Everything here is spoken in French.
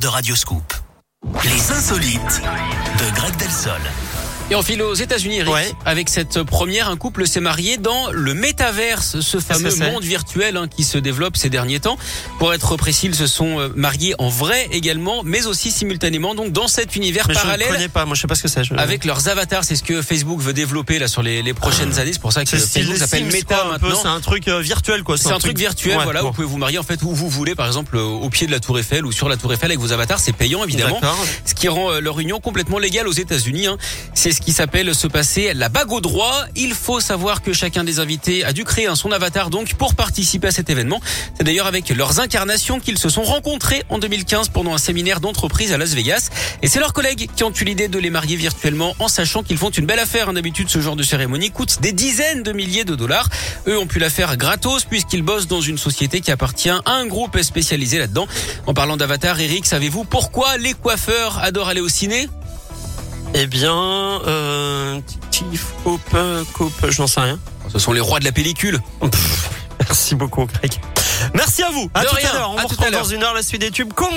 de Radioscoop. Les insolites de Greg Delsol. Et on file aux États-Unis. Ouais. Avec cette première, un couple s'est marié dans le métaverse, ce fameux monde virtuel hein, qui se développe ces derniers temps. Pour être précis, ils se sont euh, mariés en vrai également, mais aussi simultanément, donc dans cet univers Mais je ne parallèle. connais pas, moi je sais pas ce que c'est. je- Avec leurs avatars, c'est ce que Facebook veut développer là sur les, les prochaines années. C'est pour ça que Facebook s'appelle Meta quoi, maintenant. C'est un truc euh, virtuel quoi. C'est un truc virtuel, Ouais, voilà. bon. Vous pouvez vous marier en fait où vous voulez, par exemple euh, au pied de la Tour Eiffel ou sur la Tour Eiffel avec vos avatars. C'est payant évidemment. Ce qui rend leur union complètement légale aux États-Unis. hein. C'est ce qui s'appelle se passer la bague au. Il faut savoir que chacun des invités a dû créer son avatar donc pour participer à cet événement. C'est d'ailleurs avec leurs incarnations qu'ils se sont rencontrés en 2015 pendant un séminaire d'entreprise à Las Vegas. Et c'est leurs collègues qui ont eu l'idée de les marier virtuellement en sachant qu'ils font une belle affaire. hein. D'habitude, ce genre de cérémonie coûte des dizaines de milliers de dollars. Eux ont pu la faire gratos puisqu'ils bossent dans une société qui appartient à un groupe spécialisé là-dedans. En parlant d'avatar, Eric, savez-vous pourquoi les coiffeurs adorent aller au ciné? Eh bien, euh, Tiff, Coupe, Coupe, je n'en sais rien. Ce sont les rois de la pellicule. Pff, Merci beaucoup, Greg. Merci à vous. À De tout rien. à l'heure. On À vous retrouve dans une heure la suite des tubes. Kong